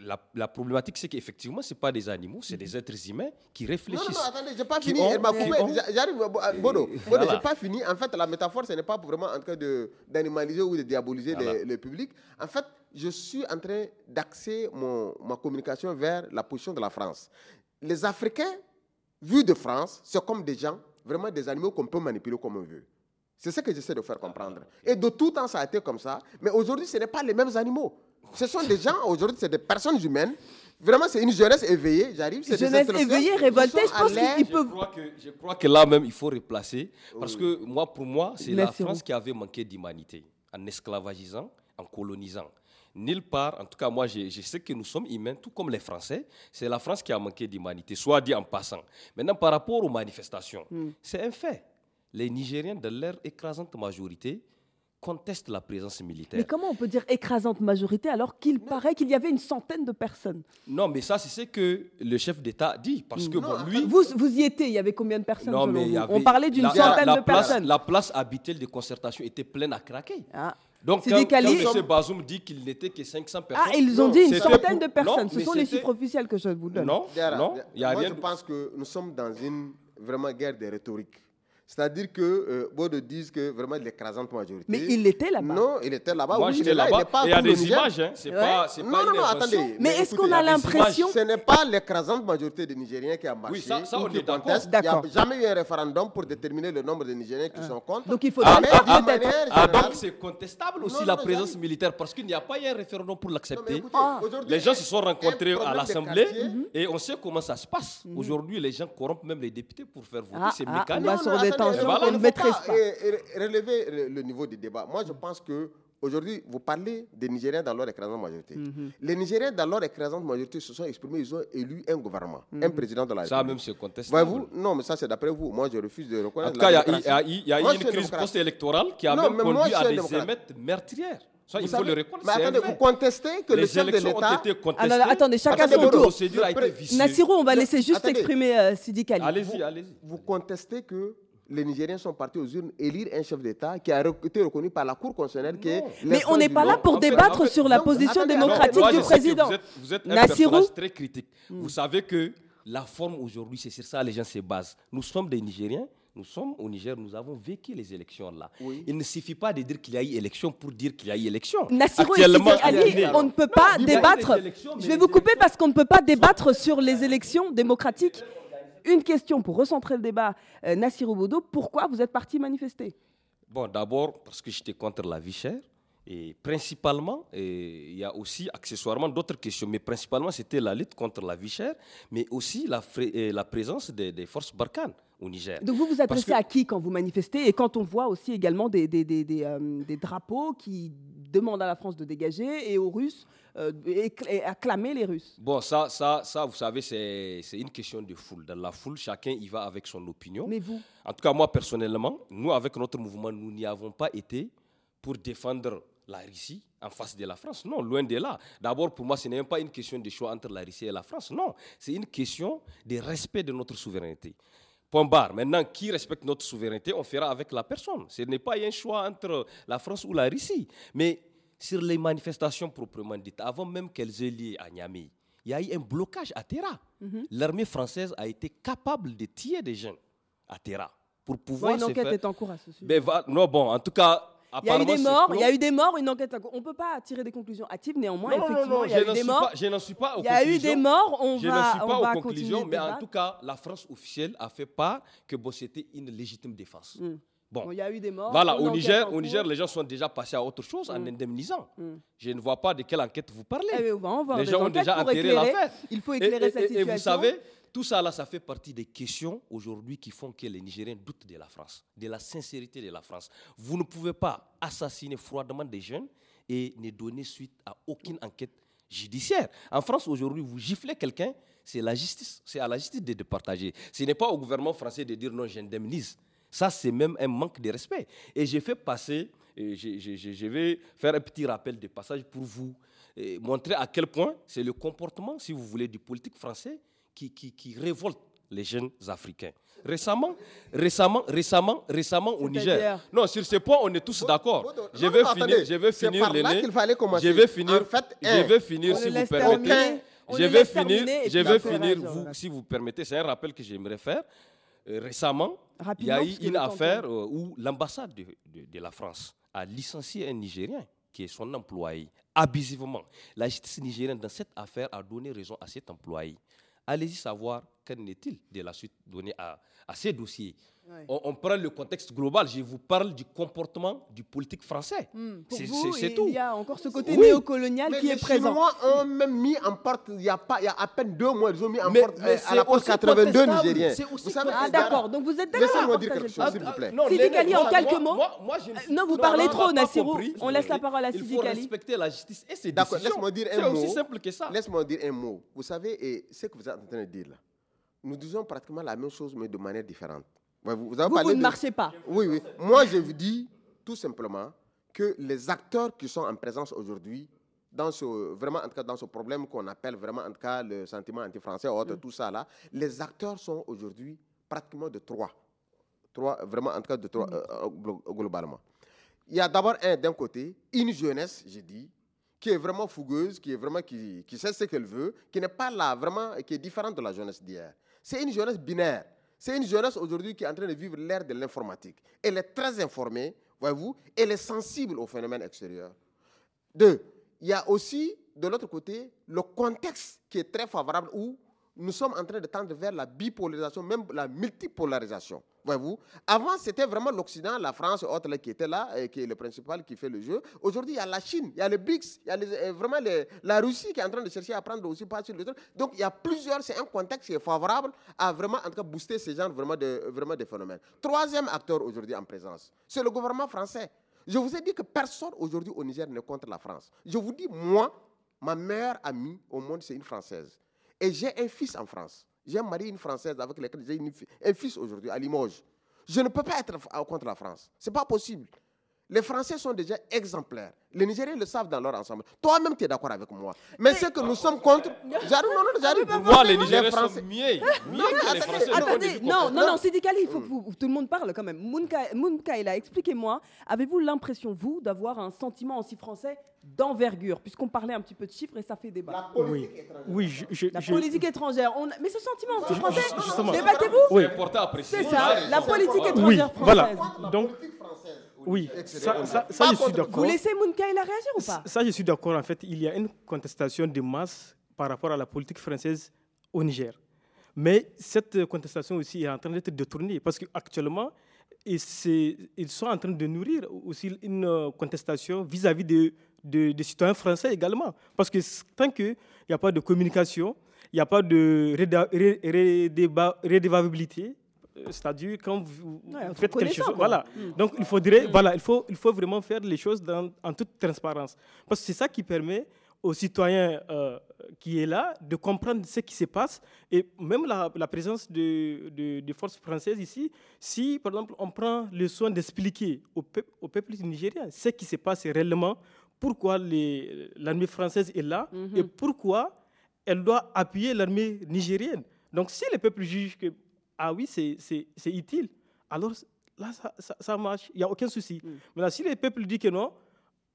La, la, problématique, c'est qu'effectivement, ce pas des animaux, c'est des êtres humains qui réfléchissent. Non, non, attendez, je n'ai pas fini. Elle m'a coupé. J'arrive, Bono. Bono, je n'ai pas fini. En fait, la métaphore, ce n'est pas vraiment en train d'animaliser ou de diaboliser le public. En fait, je suis en train d'axer ma communication vers la position de la France. Les Africains, vus de France, c'est comme des gens, vraiment des animaux qu'on peut manipuler comme on veut. C'est ce que j'essaie de faire comprendre. Et de tout temps, ça a été comme ça. Mais aujourd'hui, ce n'est pas les mêmes animaux. Ce sont des gens, aujourd'hui, c'est des personnes humaines. Vraiment, c'est une jeunesse éveillée. J'arrive, c'est Jeunesse éveillée, révoltée. Je pense qu'ils peuvent. Je crois, que, là même, il faut replacer. Parce que moi, pour moi, c'est la France qui avait manqué d'humanité en esclavagisant, en colonisant. Nulle part, en tout cas moi je, sais que nous sommes humains, tout comme les Français, c'est la France qui a manqué d'humanité, soit dit en passant. Maintenant par rapport aux manifestations, hmm. c'est un fait. Les Nigériens, de leur écrasante majorité, contestent la présence militaire. Mais comment on peut dire écrasante majorité alors qu'il paraît qu'il y avait une centaine de personnes? Non, mais ça, c'est ce que le chef d'État dit. Parce que bon, lui. Vous, vous y étiez, il y avait combien de personnes non, mais On parlait d'une centaine de personnes. La place habituelle de concertation était pleine à craquer. Ah. Donc, quand, quand M. Bazoum dit qu'il n'était que 500 personnes. Ah, ils ont dit une centaine de personnes. Ce sont les chiffres officiels que je vous donne. Non, non, il y a Moi, rien. Je pense que nous sommes dans une vraiment guerre de rhétorique. C'est-à-dire que euh, Bode disent que vraiment l'écrasante majorité. Mais il était là-bas. Non, il était là-bas. Moi, oui, j'étais là-bas. Il, y a des images. Hein. C'est pas, non, pas non, non, attendez. Mais, mais est-ce qu'on a l'impression. Ce n'est pas l'écrasante majorité des Nigériens qui a marché. Oui, ça, ça on est d'accord. Il n'y a jamais eu un référendum pour déterminer le nombre de Nigériens qui ah. sont contre. Donc il faut ah, ah, ah, donc c'est contestable aussi la présence militaire parce qu'il n'y a pas eu un référendum pour l'accepter. Les gens se sont rencontrés à l'Assemblée et on sait comment ça se passe. Mhm. Aujourd'hui, les gens corrompent même les députés pour faire voter. C'est mécanique pas, relever le niveau du débat. Moi, je pense que Aujourd'hui, vous parlez des Nigériens dans leur écrasante majorité. Mhm. Les Nigériens, dans leur écrasante majorité, se sont exprimés, ils ont élu un gouvernement, un mhm. président de la République. Ça même se contestable. vous Non, mais ça, c'est d'après vous. Moi, je refuse de reconnaître. En tout cas, il y a, eu une crise post-électorale qui a même conduit à des émeutes meurtrières. Ça, il faut le reconnaître. Mais attendez, vous contestez que le chef de l'État. Alors, attendez, chacun son tour. Nassirou, on va laisser juste exprimer euh, Sidi Kali. Allez-y, allez-y. Vous contestez que les Nigériens sont partis aux urnes élire un chef d'État qui a été reconnu par la Cour constitutionnelle. Qui Mais on n'est pas là pour débattre sur la position démocratique du président. Vous êtes, un personnage très critique. Hmm. Vous savez que la forme aujourd'hui, c'est sur ça les gens se basent. Nous sommes des Nigériens. Nous sommes au Niger, nous avons vécu les élections là. Il ne suffit pas de dire qu'il y a eu élection pour dire qu'il y a eu élection. Actuellement, on ne peut pas débattre. Je vais vous couper parce qu'on ne peut pas débattre sur les élections démocratiques une question pour recentrer le débat. Euh, Nassir Bodo, pourquoi vous êtes parti manifester? Bon, d'abord parce que j'étais contre la vie chère Et principalement, il y a aussi accessoirement d'autres questions, mais principalement c'était la lutte contre la vie chère, mais aussi la, la présence des, forces Barkhane au Niger. Donc vous vous adressez à qui quand vous manifestez? Et quand on voit aussi également des, des, des, des drapeaux qui demandent à la France de dégager et aux Russes euh, et, acclamer les Russes Bon, ça, ça, ça vous savez, c'est une question de foule. Dans la foule, chacun y va avec son opinion. Mais vous En tout cas, moi, personnellement, nous, avec notre mouvement, nous n'y avons pas été pour défendre la Russie en face de la France. Non, loin de là. D'abord, pour moi, ce n'est même pas une question de choix entre la Russie et la France. Non, c'est une question de respect de notre souveraineté. Point barre. Maintenant, qui respecte notre souveraineté, on fera avec la personne. Ce n'est pas un choix entre la France ou la Russie. Mais sur les manifestations proprement dites, avant même qu'elles aient lieu à Niamey, il y a eu un blocage à Terra. Mhm. L'armée française a été capable de tirer des jeunes à Terra pour pouvoir. une enquête est en cours à ce sujet. Ben, non, bon, en tout cas. Il y a eu des morts, il y a eu des morts, une enquête. On ne peut pas tirer des conclusions hâtives, néanmoins, effectivement, il y a eu des morts. je n'en suis pas Il y a eu des morts, on je va, suis pas on va aux conclusions, mais en tout cas, la France officielle a fait part que bon, c'était une légitime défense. Hmm. Bon. il y a eu des morts. Voilà, au Niger, au Niger, les gens sont déjà passés à autre chose en mm. indemnisant. Mm. Je ne vois pas de quelle enquête vous parlez. Eh les gens ont déjà enterré l'affaire. Il faut éclairer cette situation. Et vous savez, tout ça, là, ça fait partie des questions aujourd'hui qui font que les Nigériens doutent de la France, de la sincérité de la France. Vous ne pouvez pas assassiner froidement des jeunes et ne donner suite à aucune enquête judiciaire. En France, aujourd'hui, vous giflez quelqu'un, c'est la justice, c'est à la justice de départager. Ce n'est pas au gouvernement français de dire non, j'indemnise. Ça, c'est même un manque de respect. Et j'ai fait passer, je, vais faire un petit rappel de passage pour vous montrer à quel point c'est le comportement, si vous voulez, du politique français qui, qui, révolte les jeunes africains. Récemment, récemment, récemment, récemment au Niger. Non, sur ce point, on est tous d'accord. Je vais finir, je vais finir l'aîné. Je vais finir, je vais finir si vous permettez. Je vais finir, je vais finir, vous, si vous permettez. C'est un rappel que j'aimerais faire. Euh, récemment, il y a eu une affaire euh, où l'ambassade de, de, la France a licencié un Nigérien qui est son employé abusivement. La justice nigérienne, dans cette affaire, a donné raison à cet employé. Allez-y savoir qu'en est-il de la suite donnée à, à ces dossiers. On, prend le contexte global. Je vous parle du comportement du politique français. Hmm, c'est tout. Il y a encore ce côté néocolonial qui est présent. Les Chinois ont même mis en porte, il y, a pas, il y a à peine deux mois, ils ont mis en porte euh, à la porte 82 Nigériens. Vous savez, ah d'accord, donc vous êtes d'accord Laissez-moi dire quelque chose, s'il vous plaît. Sidi Kali, en quelques mots. non, vous parlez trop, Nassirou. On laisse la parole à Sidi Kali. Il faut respecter la justice et ses décisions. laisse-moi dire un mot. C'est aussi simple que ça. Laisse-moi dire un mot. Vous savez, et ce que vous êtes en train de dire là, nous disons pratiquement la même chose, mais de manière différente. Vous, vous, ne marchez pas. Oui, oui. Moi, je vous dis tout simplement que les acteurs qui sont en présence aujourd'hui, dans ce, vraiment, en tout cas, dans ce problème qu'on appelle vraiment, en tout cas, le sentiment anti-français, mm. tout ça là, les acteurs sont aujourd'hui pratiquement de trois. Trois, vraiment, en tout cas, de trois, mm. euh, euh, globalement. Il y a d'abord un, d'un côté, une jeunesse, j'ai dit, qui est vraiment fougueuse, qui est vraiment, qui, qui sait ce qu'elle veut, qui n'est pas là, vraiment, qui est différente de la jeunesse d'hier. C'est une jeunesse binaire. C'est une jeunesse aujourd'hui qui est en train de vivre l'ère de l'informatique. Elle est très informée, voyez-vous, elle est sensible aux phénomènes extérieurs. Deux, il y a aussi, de l'autre côté, le contexte qui est très favorable où nous sommes en train de tendre vers la bipolarisation, même la multipolarisation. Voyez-vous Avant, c'était vraiment l'Occident, la France, autres qui étaient là, et qui est le principal qui fait le jeu. Aujourd'hui, il y a la Chine, il y a le BRICS, il y a euh, vraiment la Russie qui est en train de chercher à prendre aussi pas sur le truc. Donc, il y a plusieurs, c'est un contexte qui est favorable à vraiment, en tout cas, booster ces genres vraiment de, vraiment de phénomènes. Troisième acteur aujourd'hui en présence, c'est le gouvernement français. Je vous ai dit que personne aujourd'hui au Niger n'est contre la France. Je vous dis, moi, ma meilleure amie au monde, c'est une Française. Et j'ai un fils en France. J'ai marié une Française avec laquelle j'ai un fils aujourd'hui à Limoges. Je ne peux pas être contre la France. Ce n'est pas possible. Les Français sont déjà exemplaires. Les Nigériens le savent dans leur ensemble. Toi-même, tu es d'accord avec moi. Mais, ce que nous sommes contre. J'arrive, non, non, j'arrive. Pour moi, les Nigériens sont mieux. mieux que les Français. Attendez, non, non, non, Sidi il faut que tout le monde parle quand même. Mounka, expliquez-moi, avez-vous l'impression, vous, d'avoir un sentiment anti-français d'envergure, puisqu'on parlait un petit peu de chiffres et ça fait débat. La politique oui. étrangère. Oui, je, la politique étrangère. On Mais ce sentiment anti-français, débattez-vous oui. C'est ça, la politique étrangère oui, Voilà. Donc, oui, ça, ça, ça je suis d'accord. Vous laissez Mounkaïla réagir ou pas? Ça, je suis d'accord. En fait, il y a une contestation de masse par rapport à la politique française au Niger. Mais cette contestation aussi est en train d'être détournée parce qu'actuellement, ils sont en train de nourrir aussi une contestation vis-à-vis de, des citoyens français également. Parce que tant qu'il n'y a pas de communication, il n'y a pas de rédévabilité, euh, c'est-à-dire quand vous, faites quelque chose, voilà. Hmm. Donc il faudrait, hmm. voilà, il faut, il faut vraiment faire les choses dans, en toute transparence, parce que c'est ça qui permet aux citoyens euh, qui est là de comprendre ce qui se passe et même la, présence des de, forces françaises ici, si par exemple on prend le soin d'expliquer au, peuple, au peuple nigérien ce qui se passe réellement, pourquoi l'armée française est là et mhm. pourquoi elle doit appuyer l'armée nigérienne. Donc si le peuple juge que ah oui, c'est utile. Alors là, ça, ça, marche, il n'y a aucun souci. Mm. Maintenant, si le peuple dit que non,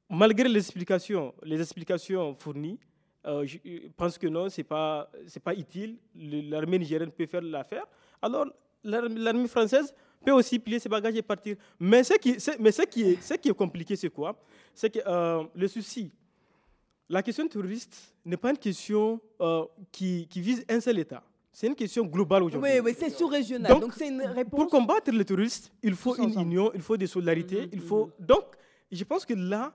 malgré les explications, les explications fournies, euh, je pense que non, ce n'est pas, pas utile. L'armée nigérienne peut faire l'affaire. Alors, l'armée française peut aussi plier ses bagages et partir. Mais ce qui, mais ce qui, est, ce qui est compliqué, c'est quoi? C'est que euh, le souci, la question terroriste n'est pas une question euh, qui, qui vise un seul État. C'est une question globale aujourd'hui. Oui, oui c'est sous-régional. Donc, c'est une réponse. Pour combattre le terroristes, il faut une union, il faut des solidarités. Mm-hmm, il faut... Mm-hmm. Donc, je pense que là,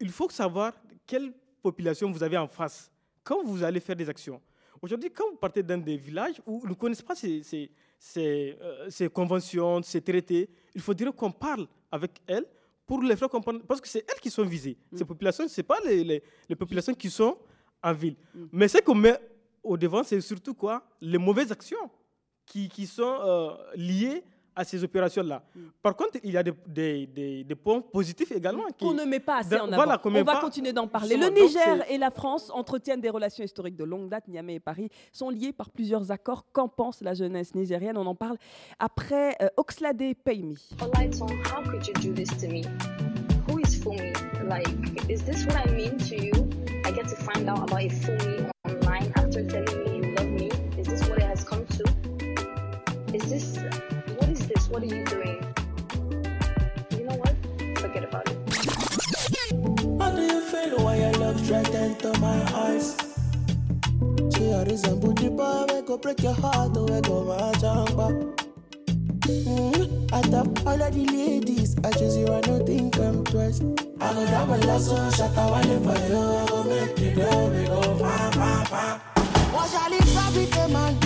il faut savoir quelle population vous avez en face quand vous allez faire des actions. Aujourd'hui, quand vous partez dans des villages où vous ne connaissez pas ces, ces, ces, euh, ces conventions, ces traités, il faudrait qu'on parle avec elles pour les faire comprendre, parce que c'est elles qui sont visées. Mm. Ces populations, ce pas les, les, les, populations qui sont en ville. Mm. Mais ce qu'on met au devant, c'est surtout quoi? Les mauvaises actions qui, qui sont euh, liées à ces opérations-là. Mm. Par contre, il y a des, des, des, points positifs également. Qu'on ne met pas assez en avant. on, va continuer d'en parler. Le Niger et la France entretiennent des relations historiques de longue date. Niamey et Paris sont liés par plusieurs accords. Qu'en pense la jeunesse nigérienne? On en parle après euh, Oxlade Paymi. Like, is this what I mean to you? I get to find out about a Fumi online after telling me you love me. Is this what it has come to? Is this what is this? what are you doing? You know what? Forget about it. How do you feel when your love dragged into my eyes? She a resemble the boy we go break your heart, we go my jamba. Mm, I top all of the ladies, I choose you, I don't think I'm twice. I go down my last one, shut up, I live for you, make you Charlie, grab it, man.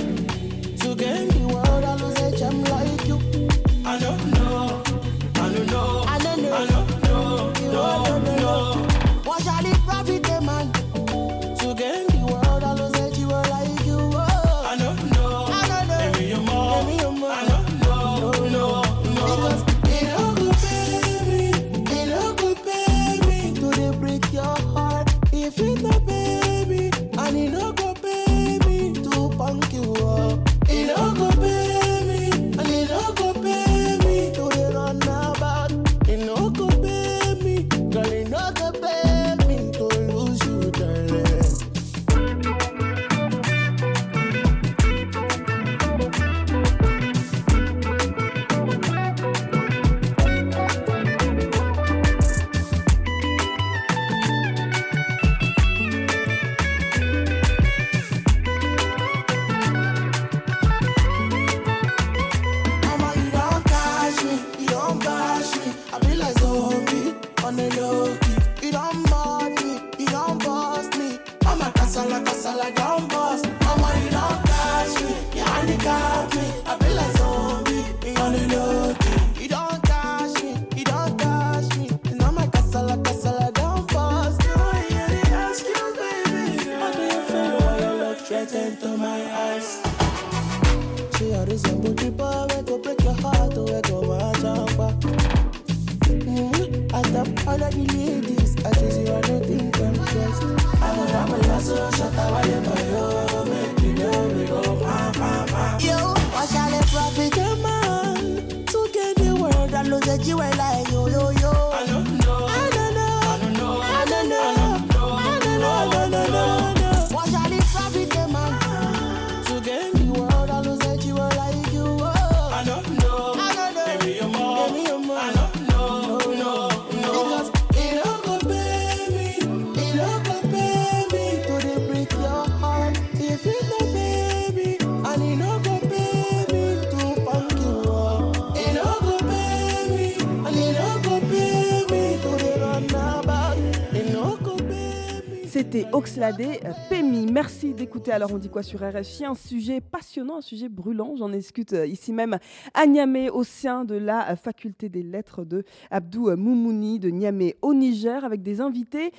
straight into my eyes. She had this young booty boy, we go break your heart, we go my up. Mm-hmm. I tap all of the ladies, I just you things I'm dressed. I will have a lasso, shut up, I am a yo, make me know we go, ma, ma, ma. Yo, what shall I profit, man? To get the world, I lose a jewel like yo, yo, yo. I know. Euh. Merci d'écouter Alors on dit quoi sur RFI Un sujet passionnant, un sujet brûlant. J'en discute euh, ici même à Niamey au sein de la euh, faculté des lettres de Abdou Moumouni de Niamey au Niger avec des invités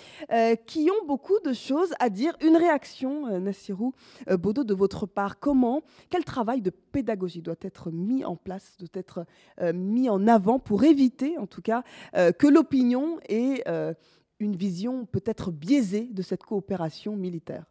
qui ont beaucoup de choses à dire. Une réaction, Nassirou Bodo, de votre part. Comment, quel travail de pédagogie doit être mis en place, doit être mis en avant pour éviter en tout cas que l'opinion ait une vision peut-être biaisée de cette coopération militaire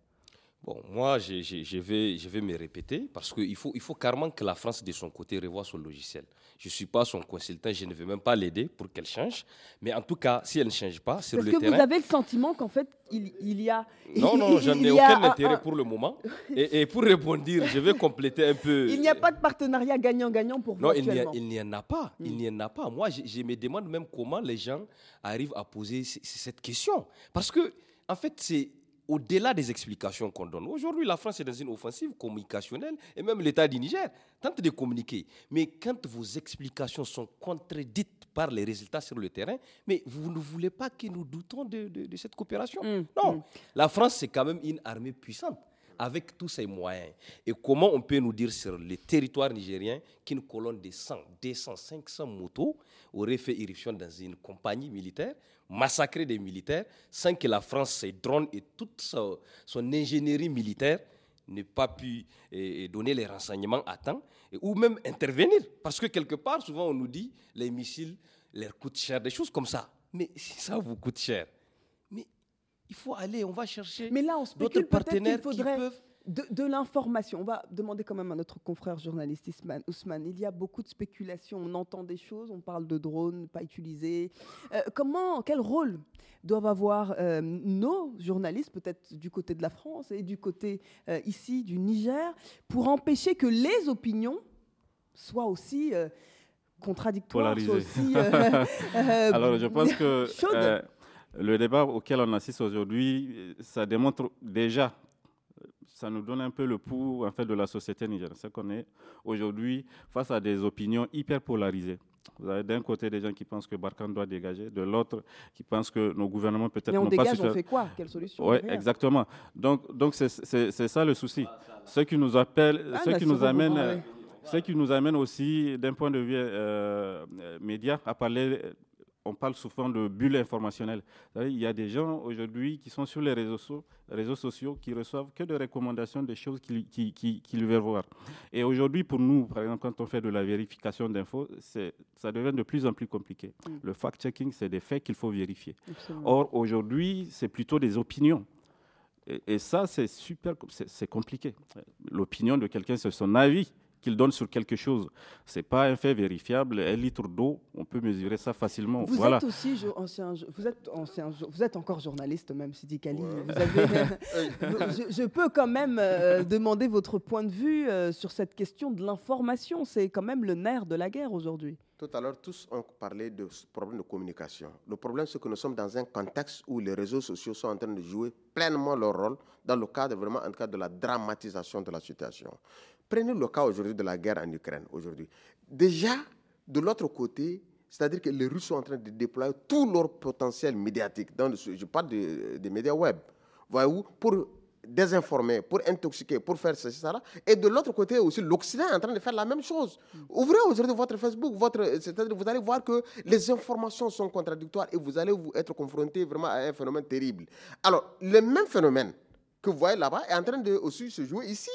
Bon, moi, je, je, vais, je vais me répéter parce qu'il faut, il faut carrément que la France, de son côté, revoie son logiciel. Je ne suis pas son consultant, je ne vais même pas l'aider pour qu'elle change. Mais en tout cas, si elle ne change pas sur le terrain... Est-ce que vous avez le sentiment qu'en fait, il, il, y a... Non, non, je n'ai aucun intérêt pour le moment. Et, et, pour répondre, je vais compléter un peu... Il n'y a pas de partenariat gagnant-gagnant pour vous Non, il n'y en a pas. Il n'y en a pas. Moi, je, je me demande même comment les gens arrivent à poser cette question. Parce que, en fait, c'est au-delà des explications qu'on donne. Aujourd'hui, la France est dans une offensive communicationnelle et même l'État du Niger tente de communiquer. Mais quand vos explications sont contredites par les résultats sur le terrain, mais vous ne voulez pas que nous doutons de, cette coopération? Mm, Non. Mm. La France, c'est quand même une armée puissante avec tous ses moyens. Et comment on peut nous dire sur le territoire nigérien qu'une colonne de 100, 200, 500 motos aurait fait irruption dans une compagnie militaire massacrer des militaires sans que la France, ses drones et toute son, ingénierie militaire n'ait pas pu eh, eh, donner les renseignements à temps ou même intervenir. Parce que quelque part, souvent, on nous dit les missiles leur coûtent cher, des choses comme ça. Mais si ça vous coûte cher, il faut aller, on va chercher d'autres partenaires qui peuvent de, l'information. On va demander quand même à notre confrère journaliste Ousmane. Il y a beaucoup de spéculations. On entend des choses, on parle de drones pas utilisés. Euh, comment, quel rôle doivent avoir euh, nos journalistes, peut-être du côté de la France et du côté euh, ici du Niger, pour empêcher que les opinions soient aussi contradictoires, soient aussi. Alors, je pense que. Le débat auquel on assiste aujourd'hui, ça démontre déjà ça nous donne un peu le pouls en fait, de la société nigérienne. C'est qu'on est aujourd'hui face à des opinions hyper polarisées. Vous avez d'un côté des gens qui pensent que Barkhane doit dégager, de l'autre qui pensent que nos gouvernements peut-être n'ont pas su on fait quoi? Quelle solution? Oui, exactement. Donc, donc c'est, ça le souci. Ce qui nous appelle, ah, ce qui nous amène, ce qui nous amène aussi d'un point de vue euh, média à parler on parle souvent de bulle informationnelle. Il y a des gens aujourd'hui qui sont sur les réseaux, réseaux sociaux qui reçoivent que des recommandations des choses qu'ils qui, veulent voir. Et aujourd'hui, pour nous, par exemple, quand on fait de la vérification d'infos, ça devient de plus en plus compliqué. Mm. Le fact-checking, c'est des faits qu'il faut vérifier. Or, aujourd'hui, c'est plutôt des opinions. Et, et ça, c'est super, c'est compliqué. L'opinion de quelqu'un, c'est son avis qu'il donne sur quelque chose. Ce n'est pas un fait vérifiable. Un litre d'eau, on peut mesurer ça facilement. Vous voilà. êtes aussi ancien, vous êtes ancien, vous êtes encore journaliste même, Sidi Kali. je, peux quand même euh, demander votre point de vue euh, sur cette question de l'information. C'est quand même le nerf de la guerre aujourd'hui. Tout à l'heure, tous ont parlé de ce problème de communication. Le problème, c'est que nous sommes dans un contexte où les réseaux sociaux sont en train de jouer pleinement leur rôle dans le cadre vraiment, en cas, de la dramatisation de la situation. Prenez le cas aujourd'hui de la guerre en Ukraine aujourd'hui. Déjà, de l'autre côté, c'est-à-dire que les Russes sont en train de déployer tout leur potentiel médiatique. Dans je parle des médias web. Voyez-vous, pour désinformer, pour intoxiquer, pour faire ceci, ça. Et de l'autre côté aussi, l'Occident est en train de faire la même chose. Ouvrez aujourd'hui votre Facebook, votre, c'est-à-dire vous allez voir que les informations sont contradictoires et vous allez vous être confronté vraiment à un phénomène terrible. Alors, le même phénomène que vous voyez là-bas est en train de aussi se jouer ici.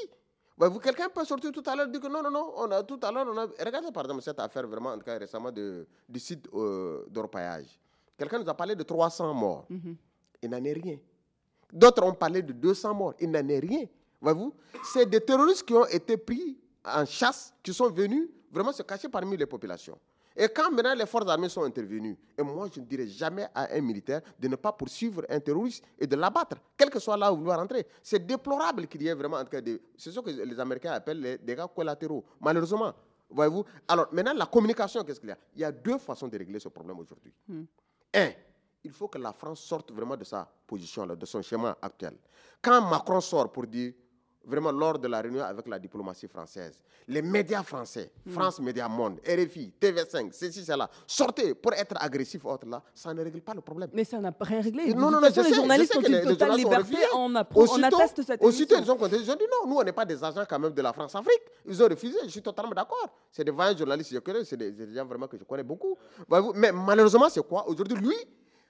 Bah, vous, quelqu'un peut sortir tout à l'heure et dire que non, non, non, on a, tout à l'heure, on a. Regardez par exemple cette affaire vraiment, en tout cas récemment, de, du site euh, d'orpaillage. Quelqu'un nous a parlé de 300 morts. Mhm. Il n'en est rien. D'autres ont parlé de 200 morts. Il n'en est rien. Voyez-vous C'est des terroristes qui ont été pris en chasse, qui sont venus vraiment se cacher parmi les populations. Et quand maintenant les forces armées sont intervenues, et moi je ne dirais jamais à un militaire de ne pas poursuivre un terroriste et de l'abattre, quel que soit là où il doit rentrer. C'est déplorable qu'il y ait vraiment, en c'est ce que les Américains appellent les dégâts collatéraux, malheureusement. Voyez-vous Alors maintenant, la communication, qu'est-ce qu'il y a? Il y a deux façons de régler ce problème aujourd'hui. Hmm. Un, il faut que la France sorte vraiment de sa position, là, de son schéma actuel. Quand Macron sort pour dire vraiment lors de la réunion avec la diplomatie française, les médias français, hmm. France Média Monde, RFI, TV5, ceci, cela, sortez pour être agressif autre là, ça ne règle pas le problème. Mais ça n'a rien réglé. Non, non, non, les journalistes ont une totale liberté, on, on atteste cette Aussitôt, ils ont, ils ont dit non, nous, on n'est pas des agents quand même de la France-Afrique. Ils ont refusé, je suis totalement d'accord. C'est des vaillants journalistes, je connais, c'est des, des, gens vraiment que je connais beaucoup. Mais malheureusement, c'est quoi? Aujourd'hui, lui,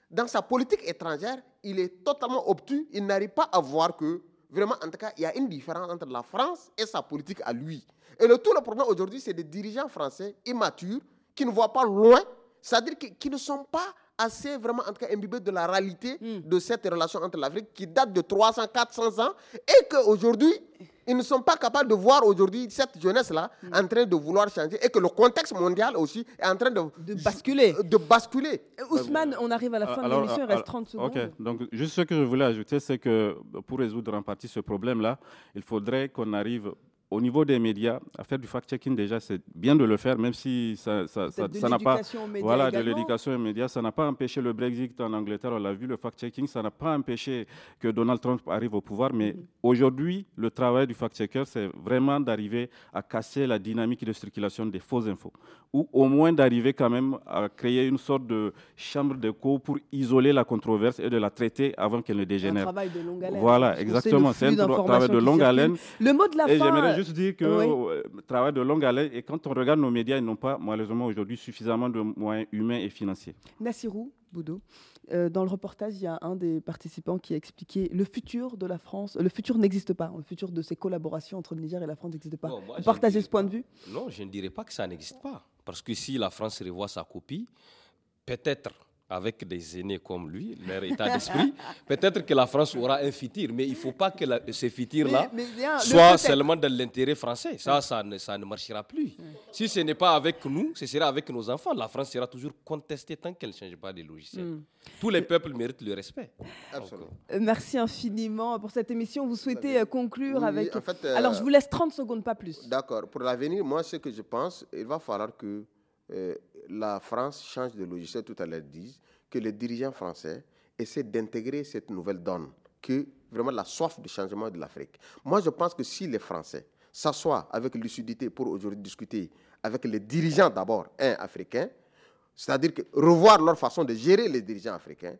dans sa politique étrangère, il est totalement obtus, il n'arrive pas à voir que Vraiment, en tout cas, il y a une différence entre la France et sa politique à lui. Et le tout le problème aujourd'hui, c'est des dirigeants français immatures qui ne voient pas loin, c'est-à-dire qui, ne sont pas assez vraiment en tout cas imbibés de la réalité hmm. de cette relation entre l'Afrique qui date de 300, 400 ans et qu'aujourd'hui, ils ne sont pas capables de voir aujourd'hui cette jeunesse-là mm. en train de vouloir changer et que le contexte mondial aussi est en train de, de basculer. De basculer. Euh, Ousmane, on arrive à la fin de l'émission, il reste 30 secondes. Ok, donc juste ce que je voulais ajouter, c'est que pour résoudre en partie ce problème-là, il faudrait qu'on arrive au niveau des médias, à faire du fact-checking déjà, c'est bien de le faire, même si ça n'a pas. Voilà, de l'éducation aux médias. Ça n'a pas empêché le Brexit en Angleterre, on l'a vu, le fact-checking, ça n'a pas empêché que Donald Trump arrive au pouvoir. Mais mm-hmm. aujourd'hui, le travail du fact-checker, c'est vraiment d'arriver à casser la dynamique de circulation des fausses infos. Ou au moins d'arriver quand même à créer une sorte de chambre d'écho pour isoler la controverse et de la traiter avant qu'elle ne dégénère. Un travail de longue haleine. Voilà, exactement. C'est un travail de longue haleine. Le mot de la fin juste dire que le euh, travail de longue haleine, et quand on regarde nos médias, ils n'ont pas malheureusement aujourd'hui suffisamment de moyens humains et financiers. Nassirou Boudou, euh, dans le reportage, il y a un des participants qui a expliqué le futur de la France. Le futur n'existe pas. Le futur de ces collaborations entre le Niger et la France n'existe pas. Vous partagez ce point de vue? Non, je ne dirais pas que ça n'existe pas. Parce que si la France revoit sa copie, peut-être avec des aînés comme lui, leur état d'esprit, peut-être que la France aura un futur, mais il ne faut pas que ce futur-là soit seulement de l'intérêt français. Ça, ça ne, ça ne marchera plus. Si ce n'est pas avec nous, ce sera avec nos enfants. La France sera toujours contestée tant qu'elle ne change pas de logiciels. Hmm. Tous les peuples méritent le respect. Absolument. Euh, merci infiniment pour cette émission. Vous souhaitez euh, conclure avec... Euh, Alors, je vous laisse 30 secondes, pas plus. D'accord. Pour l'avenir, moi, ce que je pense, il va falloir que euh, la France change de logiciel, tout à l'heure disent, que les dirigeants français essaient d'intégrer cette nouvelle donne, que vraiment la soif de changement de l'Afrique. Moi, je pense que si les Français s'assoient avec lucidité pour aujourd'hui discuter avec les dirigeants d'abord, un, africains, c'est-à-dire revoir leur façon de gérer les dirigeants africains,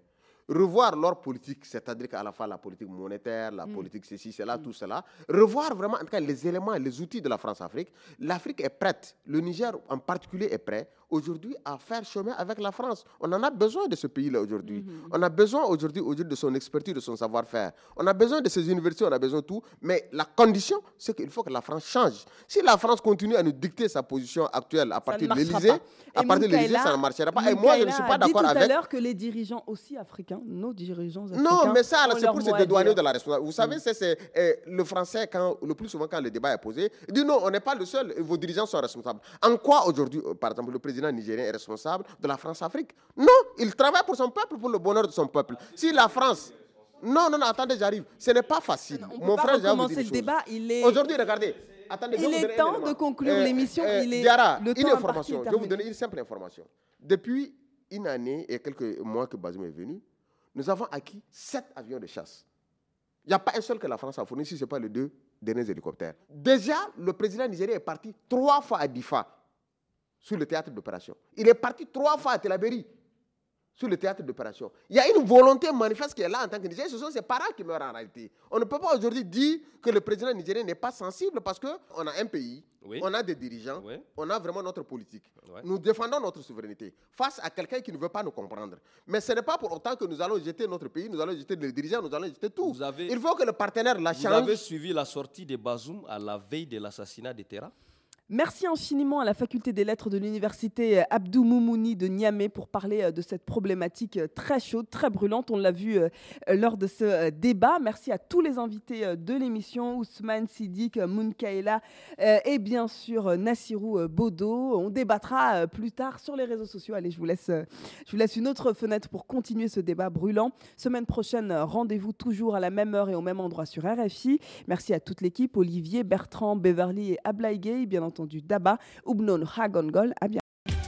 revoir leur politique, c'est-à-dire qu'à la fois la politique monétaire, la mm. politique ceci, cela, tout cela, revoir vraiment en tout cas les éléments, les outils de la France-Afrique. L'Afrique est prête, le Niger en particulier est prêt aujourd'hui à faire chemin avec la France. On en a besoin de ce pays-là aujourd'hui. Mm-hmm. On a besoin aujourd'hui de son expertise, de son savoir-faire. On a besoin de ses universités, on a besoin de tout. Mais la condition, c'est qu'il faut que la France change. Si la France continue à nous dicter sa position actuelle à partir de l'Élysée, à partir de l'Élysée, ça ne marchera pas. Et moi, je ne suis pas d'accord avec. tout à l'heure que les dirigeants aussi africains, nos dirigeants africains. Non, mais ça, c'est pour se dédouaner de la responsabilité. Vous savez, mm. c'est eh, le français, quand, le plus souvent, quand le débat est posé, il dit non, on n'est pas le seul, vos dirigeants sont responsables. En quoi aujourd'hui, euh, par exemple, le président nigérien est responsable de la France-Afrique. Non, il travaille pour son peuple, pour le bonheur de son peuple. Si la France... Non, non, non, attendez, j'arrive. Ce n'est pas facile. Mon frère, j'ai dire le débat, il est... Aujourd'hui, regardez. Attendez, il est temps de conclure euh, l'émission. Euh, il est Diara, le une information. Je vais vous donner une simple information. Depuis une année et quelques mois que Bazoum est venu, nous avons acquis sept avions de chasse. Il n'y a pas un seul que la France a fourni, si ce n'est pas les deux derniers hélicoptères. Déjà, le président nigérien est parti trois fois à Difa sur le théâtre d'opération. Il est parti trois fois à Telaberi sur le théâtre d'opération. Il y a une volonté manifeste qui est là en tant que Nigérien. Ce sont ses parents qui meurent en réalité. On ne peut pas aujourd'hui dire que le président nigérien n'est pas sensible parce qu'on a un pays, on a des dirigeants, on a vraiment notre politique. Nous défendons notre souveraineté face à quelqu'un qui ne veut pas nous comprendre. Mais ce n'est pas pour autant que nous allons jeter notre pays, nous allons jeter les dirigeants, nous allons jeter tout. Il faut que le partenaire la change. Vous avez suivi la sortie de Bazoum à la veille de l'assassinat de Terra? Merci infiniment à la faculté des lettres de l'université Abdou Moumouni de Niamey pour parler euh, de cette problématique euh, très chaude, très brûlante. On l'a vu euh, lors de ce débat. Merci à tous les invités de l'émission, Ousmane Sidik, Mounkaela et bien sûr Nassirou Bodo. On débattra plus tard sur les réseaux sociaux. Allez, je vous laisse, une autre fenêtre pour continuer ce débat brûlant. Semaine prochaine, rendez-vous toujours à la même heure et au même endroit sur RFI. Merci à toute l'équipe, Olivier, Bertrand, Beverly et Ablaïgay, bien entendu entendu Daba, Ubnon Hagongol. À bientôt.